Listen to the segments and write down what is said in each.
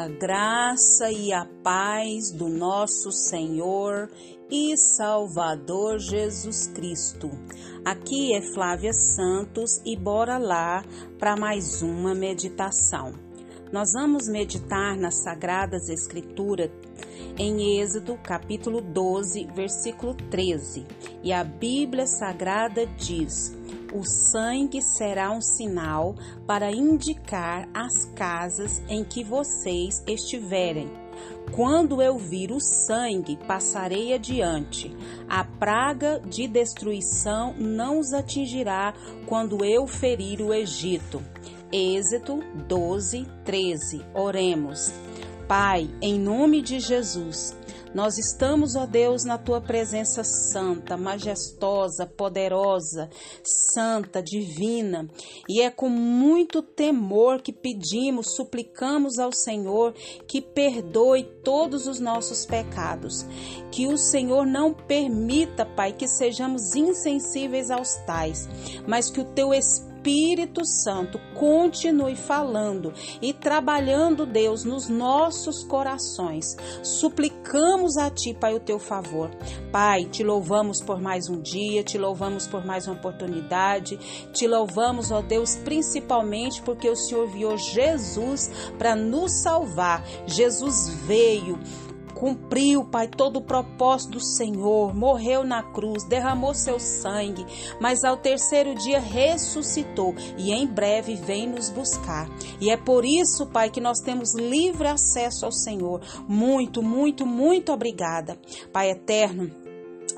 A graça e a paz do nosso Senhor e Salvador Jesus Cristo. Aqui é Flávia Santos e bora lá para mais uma meditação. Nós vamos meditar nas Sagradas Escrituras em Êxodo, capítulo 12, versículo 13. E a Bíblia Sagrada diz: o sangue será um sinal para indicar as casas em que vocês estiverem. Quando eu vir o sangue, passarei adiante. A praga de destruição não os atingirá quando eu ferir o Egito. Êxodo 12, 13. Oremos. Pai, em nome de Jesus, nós estamos, ó Deus, na tua presença santa, majestosa, poderosa, santa, divina, e é com muito temor que pedimos, suplicamos ao Senhor que perdoe todos os nossos pecados, que o Senhor não permita, Pai, que sejamos insensíveis aos tais, mas que o teu Espírito Espírito Santo continue falando e trabalhando, Deus, nos nossos corações. Suplicamos a Ti, Pai, o Teu favor. Pai, te louvamos por mais um dia, te louvamos por mais uma oportunidade, te louvamos, ó Deus, principalmente porque o Senhor viu Jesus para nos salvar. Jesus veio cumpriu, Pai, todo o propósito do Senhor, morreu na cruz, derramou seu sangue, mas ao terceiro dia ressuscitou e em breve vem nos buscar. E é por isso, Pai, que nós temos livre acesso ao Senhor. Muito, muito, muito obrigada. Pai eterno,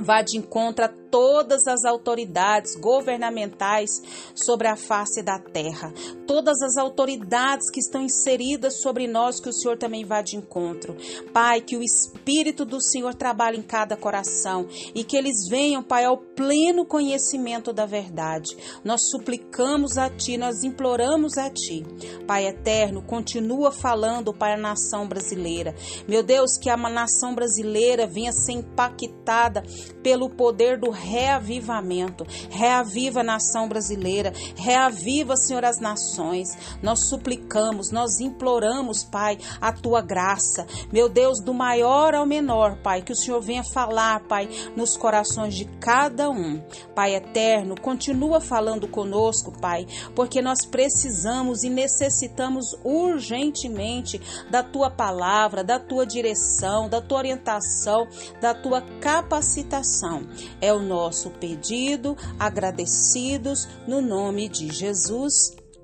vá de encontro a todas as autoridades governamentais sobre a face da terra, todas as autoridades que estão inseridas sobre nós, que o Senhor também vá de encontro. Pai, que o Espírito do Senhor trabalhe em cada coração e que eles venham, Pai, ao pleno conhecimento da verdade. Nós suplicamos a Ti, nós imploramos a Ti. Pai eterno, continua falando para a nação brasileira. Meu Deus, que a nação brasileira venha ser impactada pelo poder do reavivamento. Reaviva a nação brasileira, reaviva, Senhor, as nações. Nós suplicamos, nós imploramos, Pai, a tua graça. Meu Deus, do maior ao menor, Pai, que o Senhor venha falar, Pai, nos corações de cada um. Pai eterno, continua falando conosco, Pai, porque nós precisamos e necessitamos urgentemente da tua palavra, da tua direção, da tua orientação, da tua capacitação. É o nosso pedido, agradecidos no nome de Jesus.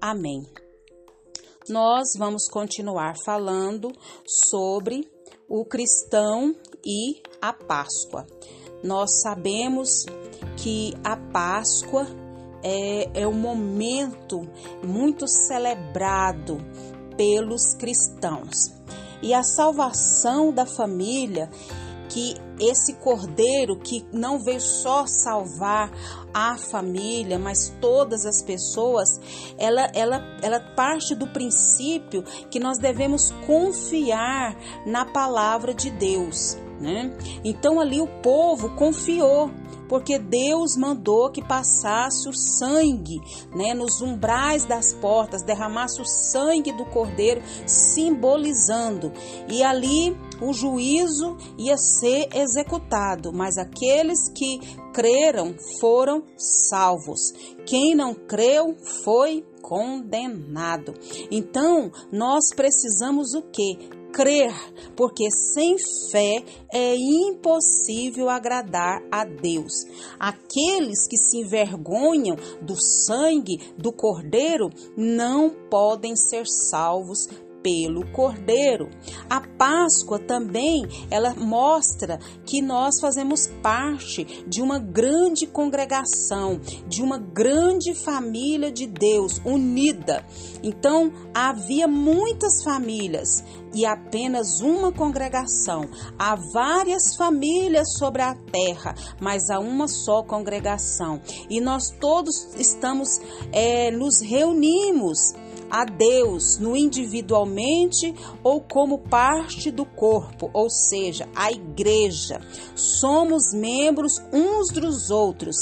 Amém. Nós vamos continuar falando sobre o cristão e a Páscoa. Nós sabemos que a Páscoa é, é um momento muito celebrado pelos cristãos. E a salvação da família que esse cordeiro que não veio só salvar a família, mas todas as pessoas, ela, ela, ela parte do princípio que nós devemos confiar na palavra de Deus. Né? Então ali o povo confiou porque Deus mandou que passasse o sangue, né, nos umbrais das portas, derramasse o sangue do cordeiro, simbolizando. E ali o juízo ia ser executado, mas aqueles que creram foram salvos. Quem não creu foi condenado. Então, nós precisamos o quê? crer, porque sem fé é impossível agradar a Deus. Aqueles que se envergonham do sangue do Cordeiro não podem ser salvos pelo Cordeiro. A Páscoa também, ela mostra que nós fazemos parte de uma grande congregação, de uma grande família de Deus unida. Então, havia muitas famílias e apenas uma congregação. Há várias famílias sobre a terra, mas há uma só congregação. E nós todos estamos, é, nos reunimos a Deus no individualmente ou como parte do corpo, ou seja, a igreja. Somos membros uns dos outros.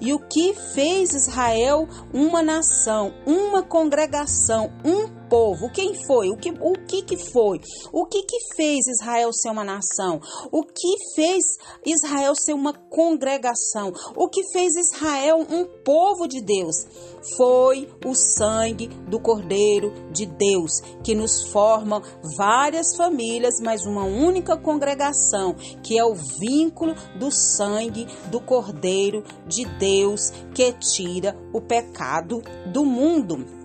E o que fez Israel uma nação, uma congregação, um povo. Quem foi? O que, o que, que foi? O que, que fez Israel ser uma nação? O que fez Israel ser uma congregação? O que fez Israel um povo de Deus? Foi o sangue do Cordeiro de Deus, que nos forma várias famílias, mas uma única congregação, que é o vínculo do sangue do Cordeiro de Deus, que tira o pecado do mundo.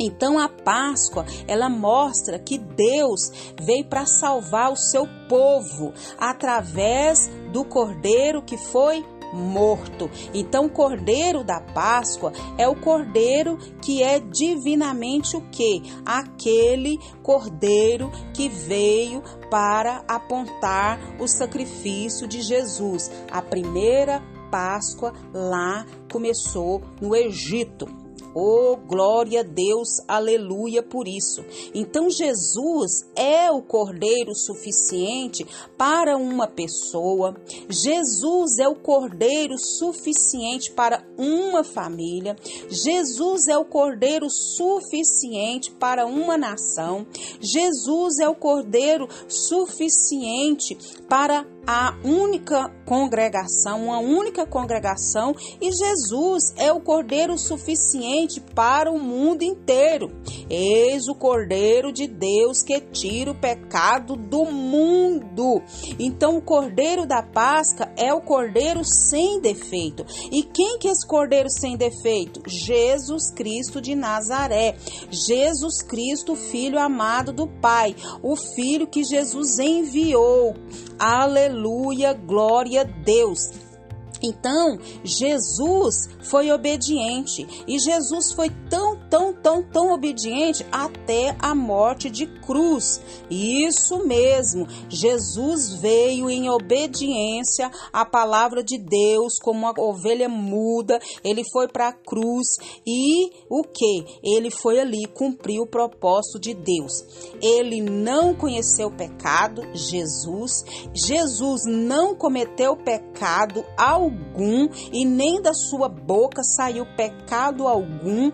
Então a Páscoa, ela mostra que Deus veio para salvar o seu povo através do cordeiro que foi morto. Então, o cordeiro da Páscoa é o cordeiro que é divinamente o que? Aquele cordeiro que veio para apontar o sacrifício de Jesus. A primeira Páscoa lá começou no Egito. Oh, glória a Deus, aleluia por isso. Então, Jesus é o cordeiro suficiente para uma pessoa, Jesus é o cordeiro suficiente para uma família, Jesus é o cordeiro suficiente para uma nação, Jesus é o cordeiro suficiente para a única congregação, uma única congregação, e Jesus é o cordeiro suficiente para o mundo inteiro. Eis o cordeiro de Deus que tira o pecado do mundo. Então, o cordeiro da Páscoa é o cordeiro sem defeito. E quem que é esse cordeiro sem defeito? Jesus Cristo de Nazaré. Jesus Cristo, filho amado do Pai, o filho que Jesus enviou. Aleluia, glória a Deus. Então, Jesus foi obediente e Jesus foi tão, tão, tão, tão obediente até a morte de cruz. Isso mesmo, Jesus veio em obediência à palavra de Deus, como uma ovelha muda, ele foi para a cruz e o que? Ele foi ali cumprir o propósito de Deus. Ele não conheceu pecado, Jesus. Jesus não cometeu pecado algum e nem da sua boca saiu pecado algum.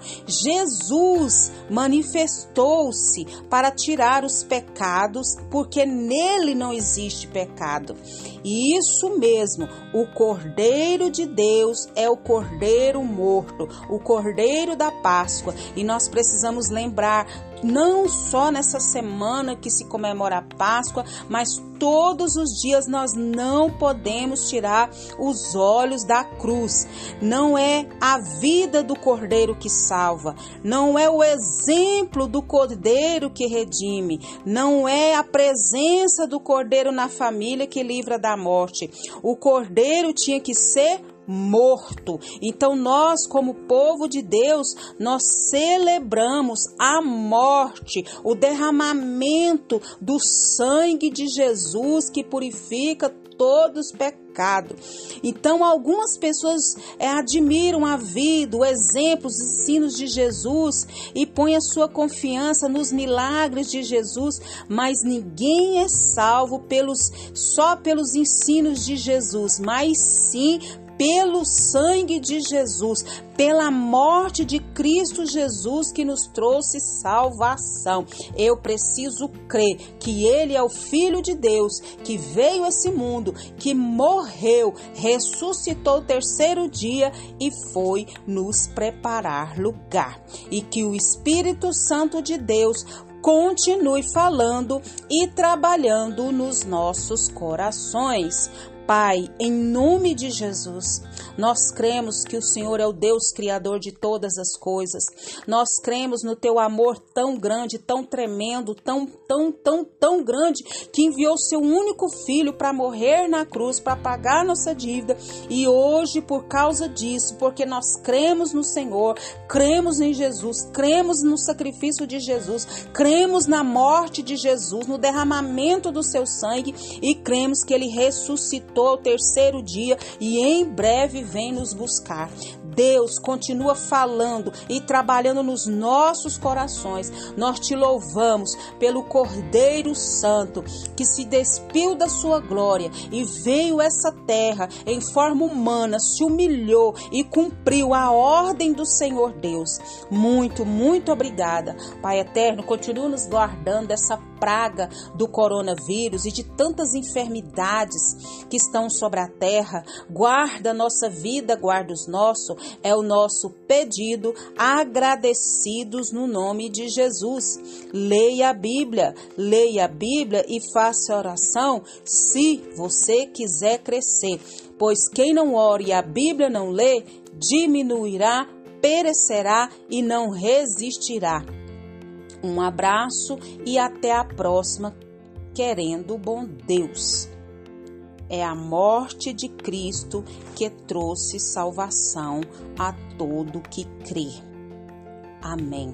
Jesus manifestou-se para tirar os pecados, porque nele não existe pecado. E isso mesmo, o Cordeiro de Deus é o Cordeiro morto, o Cordeiro da Páscoa. E nós precisamos lembrar não só nessa semana que se comemora a Páscoa, mas todos os dias nós não podemos tirar os olhos da cruz. Não é a vida do Cordeiro que salva, não é o exemplo do Cordeiro que redime, não é a presença do Cordeiro na família que livra da morte. O Cordeiro tinha que ser morto. Então nós, como povo de Deus, nós celebramos a morte, o derramamento do sangue de Jesus que purifica todos os pecados. Então, algumas pessoas é, admiram a vida, o exemplo, os ensinos de Jesus e põem a sua confiança nos milagres de Jesus, mas ninguém é salvo pelos só pelos ensinos de Jesus, mas sim pelo sangue de Jesus, pela morte de Cristo Jesus que nos trouxe salvação. Eu preciso crer que Ele é o Filho de Deus que veio a esse mundo, que morreu, ressuscitou o terceiro dia e foi nos preparar lugar. E que o Espírito Santo de Deus continue falando e trabalhando nos nossos corações. Pai, em nome de Jesus, nós cremos que o Senhor é o Deus criador de todas as coisas. Nós cremos no teu amor tão grande, tão tremendo, tão, tão, tão, tão grande, que enviou seu único filho para morrer na cruz, para pagar nossa dívida. E hoje, por causa disso, porque nós cremos no Senhor, cremos em Jesus, cremos no sacrifício de Jesus, cremos na morte de Jesus, no derramamento do seu sangue e cremos que ele ressuscitou ao terceiro dia e em breve vem nos buscar. Deus continua falando e trabalhando nos nossos corações. Nós te louvamos pelo Cordeiro Santo que se despiu da sua glória e veio essa terra em forma humana, se humilhou e cumpriu a ordem do Senhor Deus. Muito, muito obrigada. Pai eterno, continua nos guardando dessa praga do coronavírus e de tantas enfermidades que estão sobre a terra. Guarda nossa vida, guarda os nossos. É o nosso pedido, agradecidos no nome de Jesus. Leia a Bíblia, leia a Bíblia e faça oração se você quiser crescer. Pois quem não ore e a Bíblia não lê, diminuirá, perecerá e não resistirá. Um abraço e até a próxima, querendo o bom Deus. É a morte de Cristo que trouxe salvação a todo que crê. Amém.